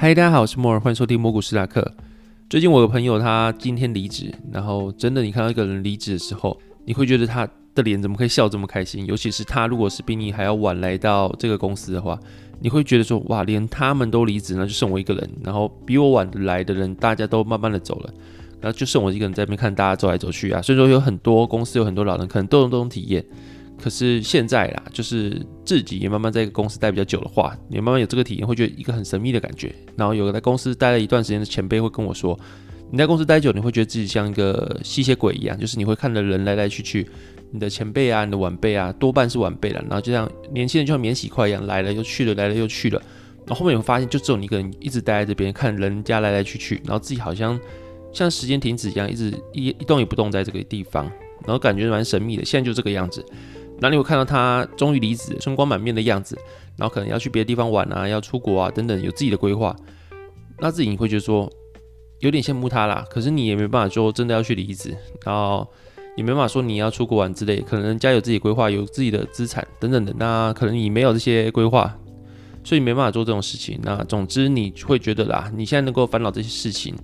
嗨，大家好，我是莫尔，欢迎收听蘑菇斯达克。最近我的朋友他今天离职，然后真的你看到一个人离职的时候，你会觉得他的脸怎么可以笑这么开心？尤其是他如果是比你还要晚来到这个公司的话，你会觉得说哇，连他们都离职，那就剩我一个人。然后比我晚来的人，大家都慢慢的走了，然后就剩我一个人在那边看大家走来走去啊。所以说有很多公司有很多老人可能都有这种体验。可是现在啦，就是自己也慢慢在一个公司待比较久的话，你慢慢有这个体验，会觉得一个很神秘的感觉。然后有个在公司待了一段时间的前辈会跟我说，你在公司待久，你会觉得自己像一个吸血鬼一样，就是你会看着人来来去去，你的前辈啊，你的晚辈啊，多半是晚辈了。然后就像年轻人就像免洗筷一样，来了又去了，来了又去了。然后后面你会发现，就只有你一个人一直待在这边，看人家来来去去，然后自己好像像时间停止一样，一直一一动也不动在这个地方，然后感觉蛮神秘的。现在就这个样子。哪里会看到他终于离职、春光满面的样子，然后可能要去别的地方玩啊，要出国啊等等，有自己的规划，那自己你会觉得说有点羡慕他啦。可是你也没办法说真的要去离职，然后也没办法说你要出国玩之类。可能人家有自己规划，有自己的资产等等的，那可能你没有这些规划，所以没办法做这种事情。那总之你会觉得啦，你现在能够烦恼这些事情。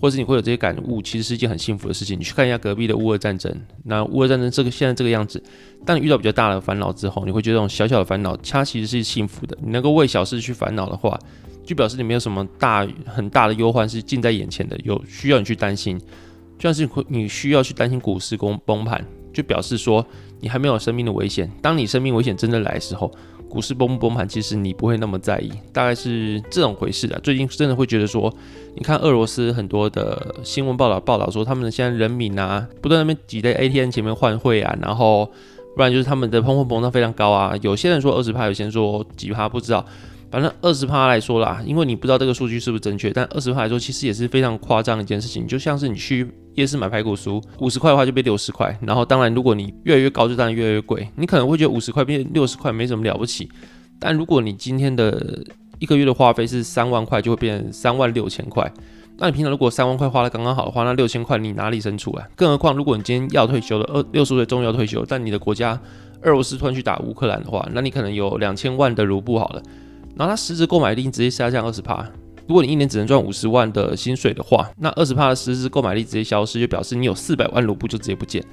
或者你会有这些感悟，其实是一件很幸福的事情。你去看一下隔壁的乌俄战争，那乌俄战争这个现在这个样子，当你遇到比较大的烦恼之后，你会觉得这种小小的烦恼，它其实是幸福的。你能够为小事去烦恼的话，就表示你没有什么大很大的忧患是近在眼前的，有需要你去担心。就像是你需要去担心股市崩崩盘，就表示说你还没有生命的危险。当你生命危险真的来的时候。股市崩不崩盘，其实你不会那么在意，大概是这种回事的。最近真的会觉得说，你看俄罗斯很多的新闻报道报道说，他们现在人民啊，不断那边挤在 ATM 前面换汇啊，然后不然就是他们的通货膨胀非常高啊。有些人说二十趴，有些人说几趴，不知道。反正二十趴来说啦，因为你不知道这个数据是不是正确，但二十趴来说，其实也是非常夸张的一件事情。就像是你去夜市买排骨酥，五十块的话就变六十块，然后当然如果你越来越高，就当然越来越贵。你可能会觉得五十块变六十块没什么了不起，但如果你今天的一个月的花费是三万块，就会变三万六千块。那你平常如果三万块花的刚刚好的话，那六千块你哪里生出来？更何况如果你今天要退休了，二六十岁终于要退休，但你的国家俄罗斯突然去打乌克兰的话，那你可能有两千万的卢布好了。然后它实质购买力直接下降二十帕。如果你一年只能赚五十万的薪水的话，那二十帕的实质购买力直接消失，就表示你有四百万卢布就直接不见，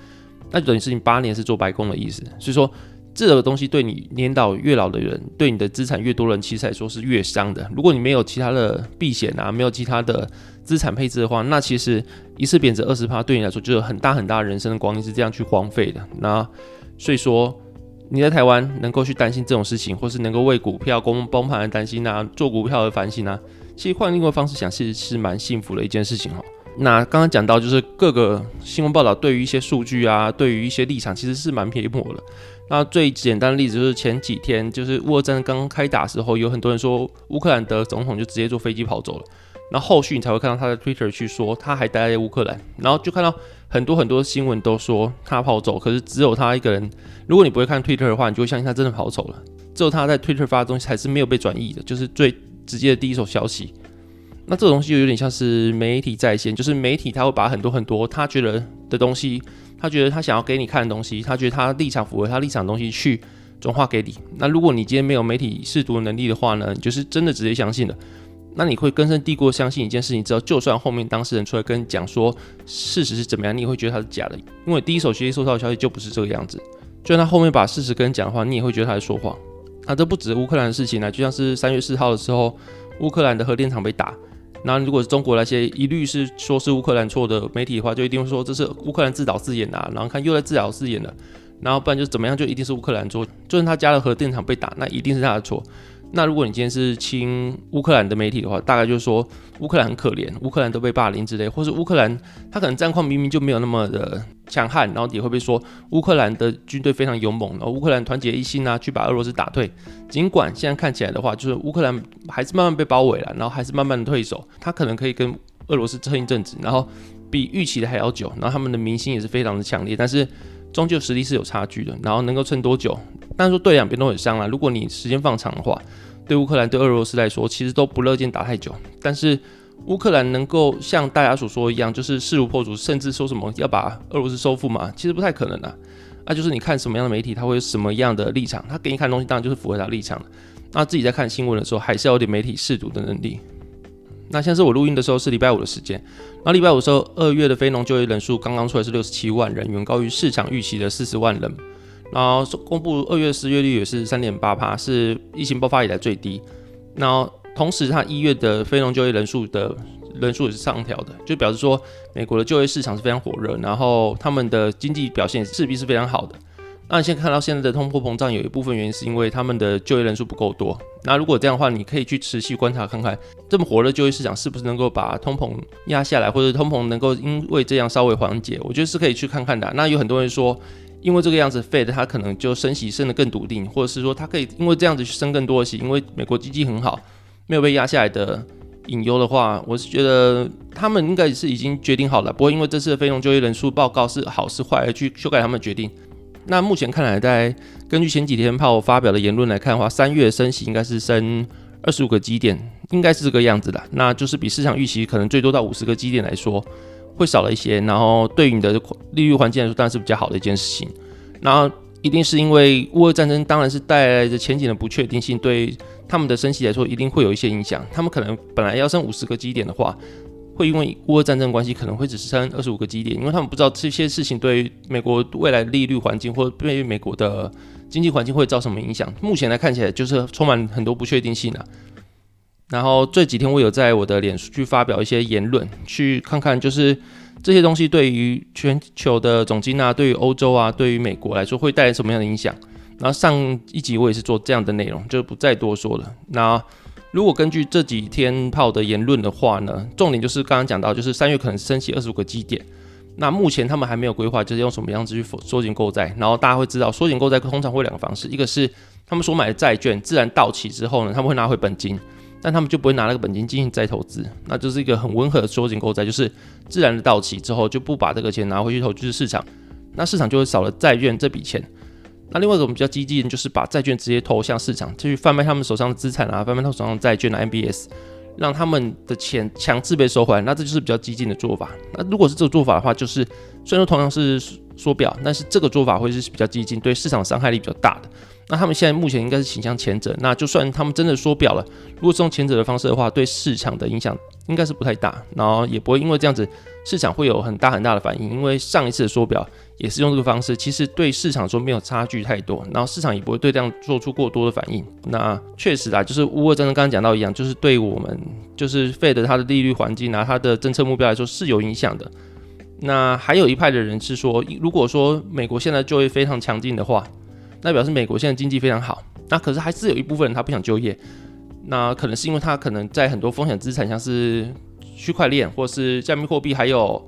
那就等于是你八年是做白工的意思。所以说，这个东西对你年老越老的人，对你的资产越多人，其实来说是越伤的。如果你没有其他的避险啊，没有其他的资产配置的话，那其实一次贬值二十帕对你来说就是很大很大人生的光阴是这样去荒废的。那所以说。你在台湾能够去担心这种事情，或是能够为股票崩崩盘而担心啊，做股票而烦心啊，其实换另外方式想，其实是蛮幸福的一件事情哈。那刚刚讲到，就是各个新闻报道对于一些数据啊，对于一些立场，其实是蛮偏颇的。那最简单的例子就是前几天，就是乌俄战刚刚开打时候，有很多人说乌克兰的总统就直接坐飞机跑走了。然后续你才会看到他的 Twitter 去说他还待在乌克兰，然后就看到很多很多新闻都说他跑走，可是只有他一个人。如果你不会看 Twitter 的话，你就会相信他真的跑走了。只有他在 Twitter 发的东西还是没有被转译的，就是最直接的第一手消息。那这个东西就有点像是媒体在线，就是媒体他会把很多很多他觉得的东西，他觉得他想要给你看的东西，他觉得他立场符合他立场的东西去转化给你。那如果你今天没有媒体试读能力的话呢，你就是真的直接相信了。那你会根深蒂固相信一件事情，之后就算后面当事人出来跟你讲说事实是怎么样，你也会觉得他是假的，因为第一手学习收到的消息就不是这个样子。就算他后面把事实跟你讲的话，你也会觉得他在说谎。那这不止乌克兰的事情呢，就像是三月四号的时候，乌克兰的核电厂被打，那如果是中国那些一律是说是乌克兰错的媒体的话，就一定会说这是乌克兰自导自演的，然后看又在自导自演了，然后不然就怎么样，就一定是乌克兰错。就算他家的核电厂被打，那一定是他的错。那如果你今天是亲乌克兰的媒体的话，大概就是说乌克兰很可怜，乌克兰都被霸凌之类，或是乌克兰他可能战况明明就没有那么的强悍，然后也会被说乌克兰的军队非常勇猛，然后乌克兰团结一心啊，去把俄罗斯打退。尽管现在看起来的话，就是乌克兰还是慢慢被包围了，然后还是慢慢的退守，他可能可以跟俄罗斯撑一阵子，然后比预期的还要久，然后他们的民心也是非常的强烈，但是终究实力是有差距的，然后能够撑多久？但是说对两边都很伤啊。如果你时间放长的话，对乌克兰对俄罗斯来说，其实都不乐见打太久。但是乌克兰能够像大家所说一样，就是势如破竹，甚至说什么要把俄罗斯收复嘛，其实不太可能啊。那就是你看什么样的媒体，他会有什么样的立场，他给你看东西，当然就是符合他立场的。那自己在看新闻的时候，还是要有点媒体试读的能力。那现在是我录音的时候是礼拜五的时间，那礼拜五的时候，二月的非农就业人数刚刚出来是六十七万人，远高于市场预期的四十万人。然后公布二月失业率也是三点八帕，是疫情爆发以来最低。然后同时，它一月的非农就业人数的人数也是上调的，就表示说美国的就业市场是非常火热，然后他们的经济表现势必是非常好的。那你现在看到现在的通货膨胀，有一部分原因是因为他们的就业人数不够多。那如果这样的话，你可以去持续观察看看，这么火热就业市场是不是能够把通膨压下来，或者通膨能够因为这样稍微缓解，我觉得是可以去看看的。那有很多人说，因为这个样子，Fed 它可能就升息升得更笃定，或者是说它可以因为这样子去升更多的息，因为美国经济很好，没有被压下来的隐忧的话，我是觉得他们应该是已经决定好了，不会因为这次的非农就业人数报告是好是坏而去修改他们的决定。那目前看来，在根据前几天炮发表的言论来看的话，三月升息应该是升二十五个基点，应该是这个样子的。那就是比市场预期可能最多到五十个基点来说，会少了一些。然后对于你的利率环境来说，当然是比较好的一件事情。然后一定是因为乌俄战争，当然是带来的前景的不确定性，对他们的升息来说，一定会有一些影响。他们可能本来要升五十个基点的话。会因为乌俄战争关系，可能会只是升二十五个基点，因为他们不知道这些事情对于美国未来利率环境，或者对美国的经济环境会造什么影响。目前来看起来，就是充满很多不确定性啊。然后这几天我有在我的脸书去发表一些言论，去看看就是这些东西对于全球的总金啊，对于欧洲啊，对于美国来说会带来什么样的影响。然后上一集我也是做这样的内容，就不再多说了。那。如果根据这几天炮的言论的话呢，重点就是刚刚讲到，就是三月可能升起二十五个基点。那目前他们还没有规划，就是用什么样子去缩紧购债。然后大家会知道，缩紧购债通常会两个方式，一个是他们所买的债券自然到期之后呢，他们会拿回本金，但他们就不会拿那个本金进行再投资，那就是一个很温和的缩紧购债，就是自然的到期之后就不把这个钱拿回去投资市场，那市场就会少了债券这笔钱。那另外一种比较激进，就是把债券直接投向市场，去贩卖他们手上的资产啊，贩卖他们手上的债券啊，MBS，让他们的钱强制被收回来。那这就是比较激进的做法。那如果是这个做法的话，就是虽然说同样是缩表，但是这个做法会是比较激进，对市场伤害力比较大的。那他们现在目前应该是倾向前者。那就算他们真的缩表了，如果是用前者的方式的话，对市场的影响应该是不太大，然后也不会因为这样子市场会有很大很大的反应。因为上一次的缩表也是用这个方式，其实对市场说没有差距太多，然后市场也不会对这样做出过多的反应。那确实啊，就是乌俄战争刚刚讲到一样，就是对我们就是 Fed 它的利率环境啊，它的政策目标来说是有影响的。那还有一派的人是说，如果说美国现在就业非常强劲的话。那表示美国现在经济非常好，那可是还是有一部分人他不想就业，那可能是因为他可能在很多风险资产，像是区块链或是加密货币，还有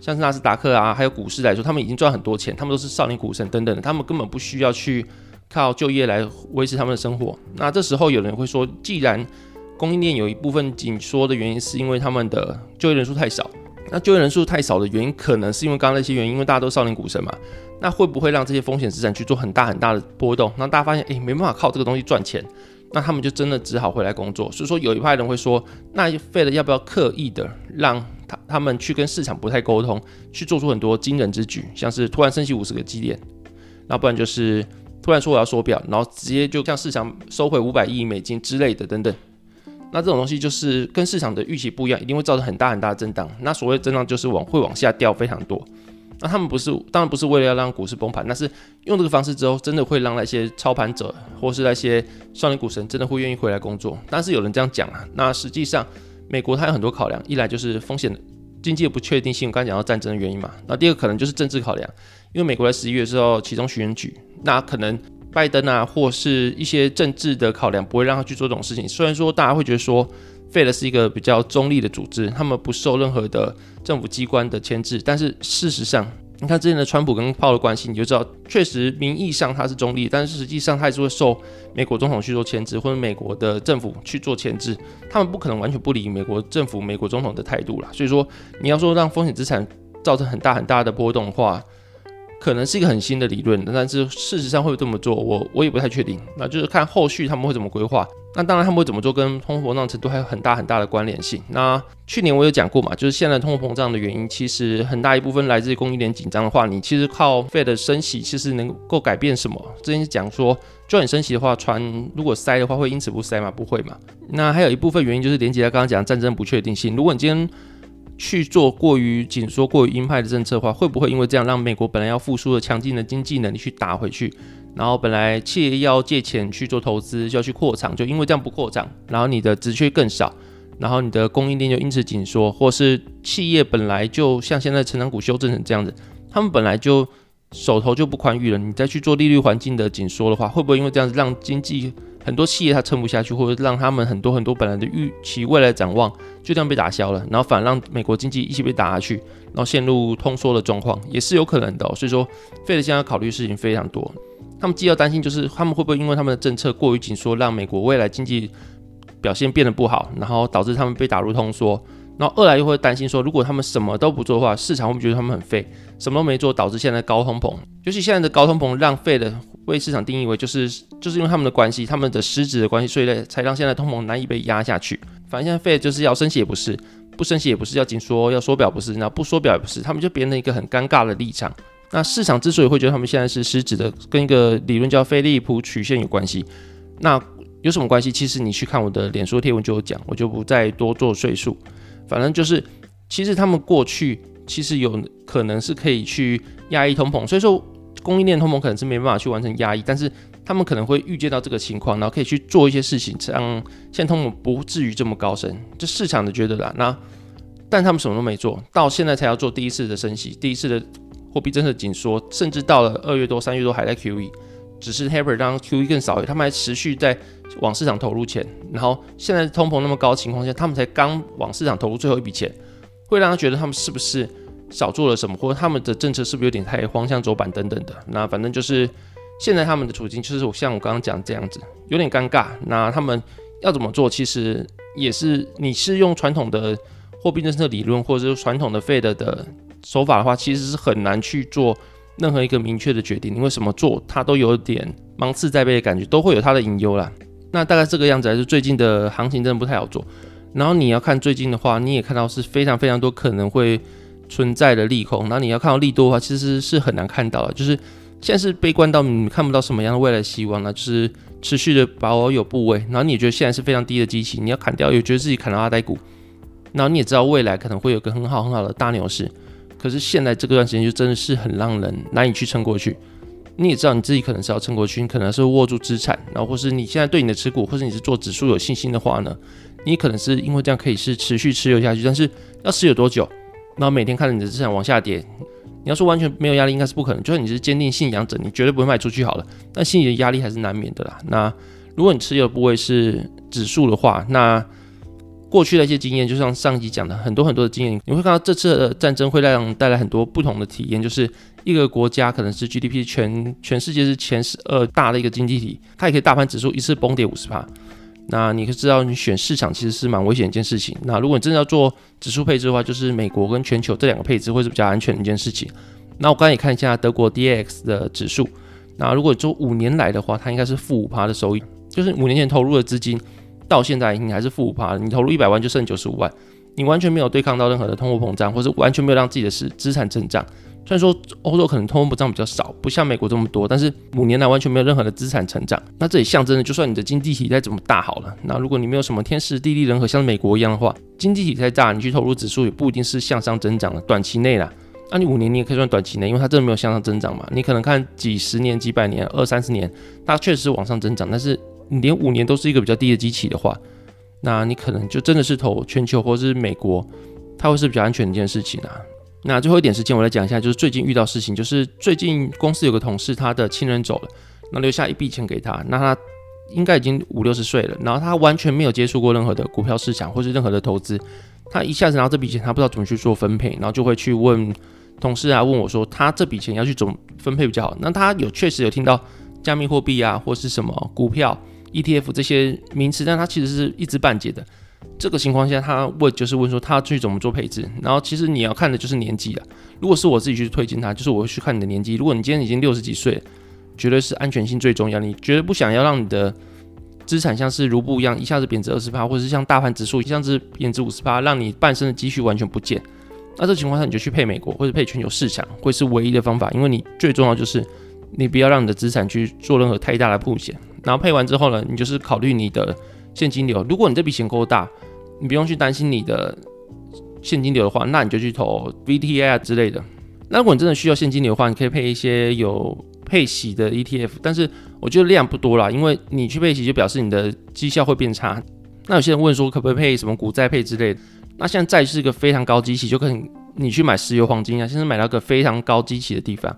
像是纳斯达克啊，还有股市来说，他们已经赚很多钱，他们都是少年股神等等的，他们根本不需要去靠就业来维持他们的生活。那这时候有人会说，既然供应链有一部分紧缩的原因是因为他们的就业人数太少，那就业人数太少的原因可能是因为刚刚那些原因，因为大家都少年股神嘛。那会不会让这些风险资产去做很大很大的波动？让大家发现，诶，没办法靠这个东西赚钱，那他们就真的只好回来工作。所以说，有一派人会说，那费了要不要刻意的让他他们去跟市场不太沟通，去做出很多惊人之举，像是突然升息五十个基点，那不然就是突然说我要缩表，然后直接就向市场收回五百亿美金之类的等等。那这种东西就是跟市场的预期不一样，一定会造成很大很大的震荡。那所谓震荡就是往会往下掉非常多。那他们不是，当然不是为了要让股市崩盘，那是用这个方式之后，真的会让那些操盘者或是那些少年股神真的会愿意回来工作。但是有人这样讲啊，那实际上美国它有很多考量，一来就是风险、经济的不确定性，我刚讲到战争的原因嘛。那第二个可能就是政治考量，因为美国在十一月之后其中选举，那可能拜登啊或是一些政治的考量不会让他去做这种事情。虽然说大家会觉得说。费了是一个比较中立的组织，他们不受任何的政府机关的牵制。但是事实上，你看之前的川普跟炮的关系，你就知道，确实名义上他是中立，但是实际上他还是会受美国总统去做牵制，或者美国的政府去做牵制。他们不可能完全不理美国政府、美国总统的态度啦。所以说，你要说让风险资产造成很大很大的波动的话，可能是一个很新的理论，但是事实上会这么做，我我也不太确定。那就是看后续他们会怎么规划。那当然他们会怎么做，跟通货膨胀程度还有很大很大的关联性。那去年我有讲过嘛，就是现在通货膨胀的原因，其实很大一部分来自于供应链紧张的话，你其实靠 Fed 升息，其实能够改变什么？之前讲说，就你升息的话，船如果塞的话，会因此不塞吗？不会嘛。那还有一部分原因就是连接到刚刚讲战争不确定性。如果你今天去做过于紧缩、过于鹰派的政策的话，会不会因为这样让美国本来要复苏的强劲的经济能力去打回去？然后本来企业要借钱去做投资，就要去扩厂，就因为这样不扩张，然后你的职缺更少，然后你的供应链就因此紧缩，或是企业本来就像现在成长股修正成这样子，他们本来就手头就不宽裕了，你再去做利率环境的紧缩的话，会不会因为这样子让经济？很多企业它撑不下去，或者让他们很多很多本来的预期未来展望就这样被打消了，然后反而让美国经济一起被打下去，然后陷入通缩的状况，也是有可能的。所以说，费德现在要考虑的事情非常多。他们既要担心，就是他们会不会因为他们的政策过于紧缩，让美国未来经济表现变得不好，然后导致他们被打入通缩。然后二来又会担心说，如果他们什么都不做的话，市场会不会觉得他们很废？什么都没做，导致现在高通膨。尤其现在的高通膨，让费的为市场定义为就是就是因为他们的关系，他们的失职的关系，所以才让现在通膨难以被压下去。反正现在费就是要升息也不是，不升息也不是，要紧缩要缩表不是，那不缩表也不是，他们就变成一个很尴尬的立场。那市场之所以会觉得他们现在是失职的，跟一个理论叫菲利普曲线有关系。那有什么关系？其实你去看我的脸书贴文就有讲，我就不再多做赘述。反正就是，其实他们过去其实有可能是可以去压抑通膨，所以说供应链通膨可能是没办法去完成压抑，但是他们可能会预见到这个情况，然后可以去做一些事情，让现在通膨不至于这么高升。这市场的觉得啦，那但他们什么都没做到，现在才要做第一次的升息，第一次的货币政策紧缩，甚至到了二月多、三月多还在 QE，只是 Haper 让 QE 更少一点，他们还持续在。往市场投入钱，然后现在通膨那么高的情况下，他们才刚往市场投入最后一笔钱，会让他觉得他们是不是少做了什么，或者他们的政策是不是有点太荒向走板等等的。那反正就是现在他们的处境就是我像我刚刚讲这样子，有点尴尬。那他们要怎么做，其实也是你是用传统的货币政策理论，或者是传统的 Fed 的手法的话，其实是很难去做任何一个明确的决定，因为什么做它都有点芒刺在背的感觉，都会有它的隐忧啦。那大概这个样子，还是最近的行情真的不太好做。然后你要看最近的话，你也看到是非常非常多可能会存在的利空。那你要看到利多的话，其实是很难看到的。就是现在是悲观到你看不到什么样的未来希望呢？就是持续的保有部位，然后你也觉得现在是非常低的机器，你要砍掉，也觉得自己砍到阿呆股。然后你也知道未来可能会有个很好很好的大牛市，可是现在这段时间就真的是很让人难以去撑过去。你也知道你自己可能是要撑过去，你可能是握住资产，然后或是你现在对你的持股，或者你是做指数有信心的话呢，你可能是因为这样可以是持续持有下去，但是要持有多久？然后每天看着你的资产往下跌，你要说完全没有压力，应该是不可能。就算你是坚定信仰者，你绝对不会卖出去好了，但心里的压力还是难免的啦。那如果你持有的部位是指数的话，那过去的一些经验，就像上集讲的很多很多的经验，你会看到这次的战争会让带来很多不同的体验。就是一个国家可能是 GDP 全全世界是前十二大的一个经济体，它也可以大盘指数一次崩跌五十趴。那你可知道，你选市场其实是蛮危险一件事情。那如果你真的要做指数配置的话，就是美国跟全球这两个配置会是比较安全的一件事情。那我刚才也看一下德国 DAX 的指数，那如果做五年来的话，它应该是负五趴的收益，就是五年前投入的资金。到现在你还是负五趴，你投入一百万就剩九十五万，你完全没有对抗到任何的通货膨胀，或是完全没有让自己的是资产增长。虽然说欧洲可能通货膨胀比较少，不像美国这么多，但是五年来完全没有任何的资产成长。那这也象征着，就算你的经济体再怎么大好了，那如果你没有什么天时地利人和，像美国一样的话，经济体再大，你去投入指数也不一定是向上增长的。短期内啦，那你五年你也可以算短期内，因为它真的没有向上增长嘛。你可能看几十年、几百年、二三十年，它确实是往上增长，但是你连五年都是一个比较低的基期的话。那你可能就真的是投全球或者是美国，它会是比较安全的一件事情啊。那最后一点时间，我来讲一下，就是最近遇到事情，就是最近公司有个同事，他的亲人走了，那留下一笔钱给他，那他应该已经五六十岁了，然后他完全没有接触过任何的股票市场或是任何的投资，他一下子拿到这笔钱，他不知道怎么去做分配，然后就会去问同事啊，问我说他这笔钱要去怎么分配比较好？那他有确实有听到加密货币啊，或是什么股票。ETF 这些名词，但他其实是一知半解的。这个情况下，他问就是问说他去怎么做配置，然后其实你要看的就是年纪了。如果是我自己去推荐他，就是我会去看你的年纪。如果你今天已经六十几岁，绝对是安全性最重要。你绝对不想要让你的资产像是卢布一样一下子贬值二十趴，或者是像大盘指数一下子贬值五十趴，让你半生的积蓄完全不见。那这情况下你就去配美国或者配全球市场，会是唯一的方法。因为你最重要就是你不要让你的资产去做任何太大的风险。然后配完之后呢，你就是考虑你的现金流。如果你这笔钱够大，你不用去担心你的现金流的话，那你就去投 VTI 啊之类的。那如果你真的需要现金流的话，你可以配一些有配息的 ETF，但是我觉得量不多啦，因为你去配息就表示你的绩效会变差。那有些人问说可不可以配什么股债配之类的？那现在债是一个非常高基期，就可能你去买石油黄金啊，现在买到个非常高基期的地方。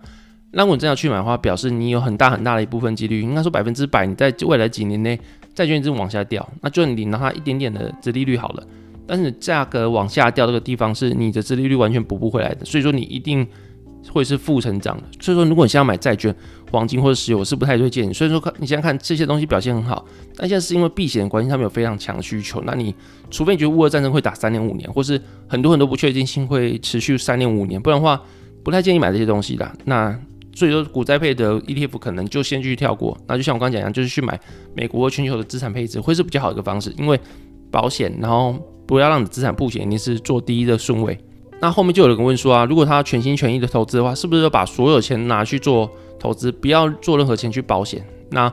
那如果你真要去买的话，表示你有很大很大的一部分几率，应该说百分之百，你在未来几年内。债券一直往下掉，那就你拿它一点点的殖利率好了，但是价格往下掉这个地方是你的殖利率完全补不回来的，所以说你一定会是负成长的。所以说，如果你现在买债券、黄金或者石油，我是不太推荐你。所以说，看你现在看这些东西表现很好，但现在是因为避险的关系，他们有非常强的需求。那你除非你觉得乌俄战争会打三年五年，或是很多很多不确定性会持续三年五年，不然的话，不太建议买这些东西的。那所以说，股债配的 ETF 可能就先去跳过。那就像我刚刚讲一样，就是去买美国全球的资产配置，会是比较好的一个方式。因为保险，然后不要让你资产破险，一定是做第一的顺位。那后面就有人问说啊，如果他全心全意的投资的话，是不是要把所有钱拿去做投资，不要做任何钱去保险？那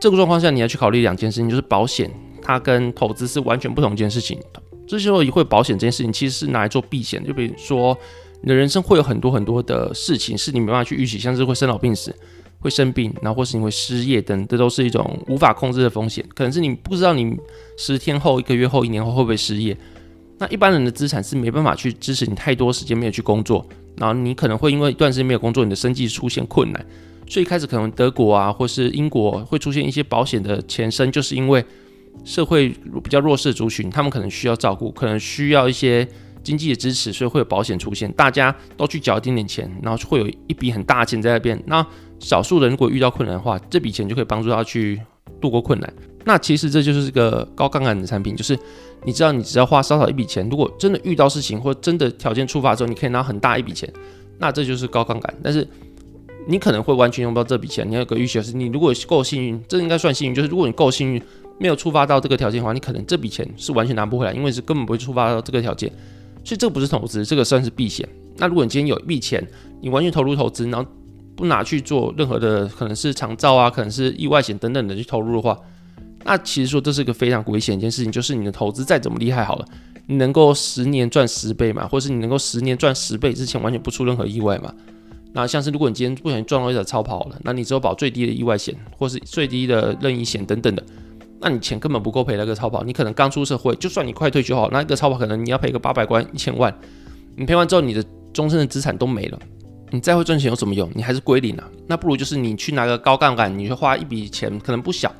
这个状况下，你要去考虑两件事情，就是保险它跟投资是完全不同一件事情。这时候以会保险这件事情，其实是拿来做避险，就比如说。你的人生会有很多很多的事情是你没办法去预期，像是会生老病死、会生病，然后或是你会失业等，这都是一种无法控制的风险。可能是你不知道你十天后、一个月后、一年后会不会失业。那一般人的资产是没办法去支持你太多时间没有去工作，然后你可能会因为一段时间没有工作，你的生计出现困难。所以开始可能德国啊，或是英国会出现一些保险的前身，就是因为社会比较弱势族群，他们可能需要照顾，可能需要一些。经济的支持，所以会有保险出现，大家都去缴一点点钱，然后会有一笔很大的钱在那边。那少数人如果遇到困难的话，这笔钱就可以帮助他去度过困难。那其实这就是个高杠杆的产品，就是你知道，你只要花少少一笔钱，如果真的遇到事情或真的条件触发之后，你可以拿很大一笔钱，那这就是高杠杆。但是你可能会完全用不到这笔钱，你有个预期是，你如果够幸运，这应该算幸运，就是如果你够幸运，没有触发到这个条件的话，你可能这笔钱是完全拿不回来，因为是根本不会触发到这个条件。所以这个不是投资，这个算是避险。那如果你今天有一笔钱，你完全投入投资，然后不拿去做任何的可能是长照啊，可能是意外险等等的去投入的话，那其实说这是一个非常危险一件事情。就是你的投资再怎么厉害好了，你能够十年赚十倍嘛，或是你能够十年赚十倍之前完全不出任何意外嘛？那像是如果你今天不小心撞到一条超跑了，那你只有保最低的意外险，或是最低的任意险等等的。那你钱根本不够赔那个超跑，你可能刚出社会，就算你快退休好，那个超跑可能你要赔个八百万、一千万，你赔完之后，你的终身的资产都没了，你再会赚钱有什么用？你还是归零啊。那不如就是你去拿个高杠杆，你去花一笔钱，可能不小，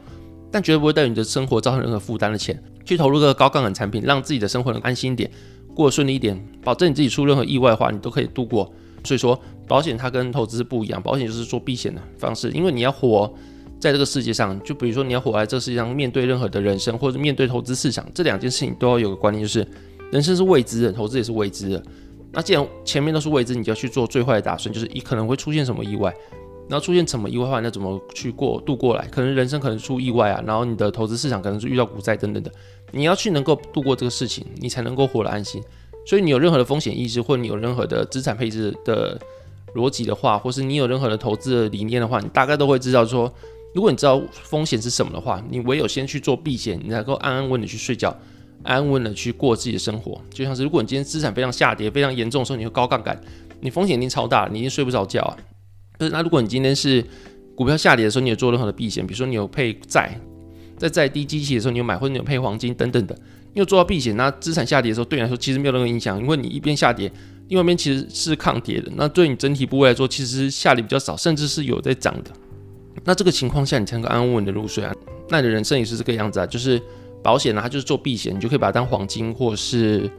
但绝对不会对你的生活造成任何负担的钱，去投入个高杠杆产品，让自己的生活能安心一点，过得顺利一点，保证你自己出任何意外的话，你都可以度过。所以说，保险它跟投资不一样，保险就是做避险的方式，因为你要活。在这个世界上，就比如说你要活在这个世界上，面对任何的人生，或者面对投资市场，这两件事情都要有个观念，就是人生是未知的，投资也是未知的。那既然前面都是未知，你就要去做最坏的打算，就是你可能会出现什么意外，然后出现什么意外的话，那怎么去过度过来？可能人生可能出意外啊，然后你的投资市场可能是遇到股灾等等的，你要去能够度过这个事情，你才能够活得安心。所以你有任何的风险意识，或者你有任何的资产配置的逻辑的话，或是你有任何的投资的理念的话，你大概都会知道说。如果你知道风险是什么的话，你唯有先去做避险，你才能够安安稳稳的去睡觉，安稳的去过自己的生活。就像是如果你今天资产非常下跌、非常严重的时候，你会高杠杆，你风险一定超大，你一定睡不着觉啊。是那如果你今天是股票下跌的时候，你有做任何的避险，比如说你有配债，在债低基期的时候你有买，或者你有配黄金等等的，你有做到避险，那资产下跌的时候对你来说其实没有任何影响，因为你一边下跌，另外一边其实是抗跌的。那对你整体部位来说，其实下跌比较少，甚至是有在涨的。那这个情况下，你才能够安稳的入睡啊。那你的人生也是这个样子啊，就是保险呢，它就是做避险，你就可以把它当黄金或是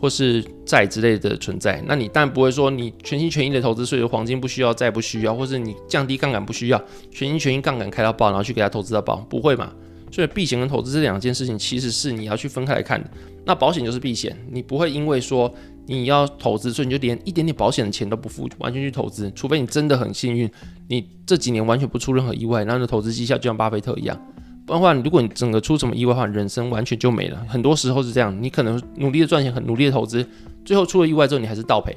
或是债之类的存在。那你当然不会说你全心全意的投资，所以黄金不需要，债不需要，或是你降低杠杆不需要，全心全意杠杆开到爆，然后去给它投资到爆，不会嘛？所以避险跟投资这两件事情其实是你要去分开来看的。那保险就是避险，你不会因为说你要投资，所以你就连一点点保险的钱都不付，完全去投资，除非你真的很幸运，你这几年完全不出任何意外，然后你的投资绩效就像巴菲特一样。不然的话，如果你整个出什么意外的话，人生完全就没了。很多时候是这样，你可能努力的赚钱，很努力的投资，最后出了意外之后，你还是倒赔。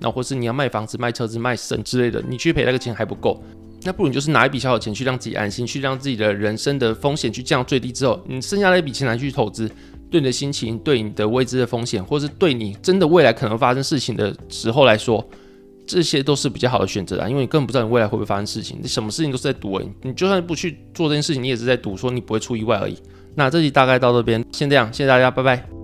那或是你要卖房子、卖车子、卖肾之类的，你去赔那个钱还不够，那不如你就是拿一笔小小钱去让自己安心，去让自己的人生的风险去降最低之后，你剩下那一笔钱来去投资，对你的心情、对你的未知的风险，或是对你真的未来可能发生事情的时候来说。这些都是比较好的选择啊，因为你根本不知道你未来会不会发生事情，你什么事情都是在赌诶，你就算不去做这件事情，你也是在赌说你不会出意外而已。那这集大概到这边，先这样，谢谢大家，拜拜。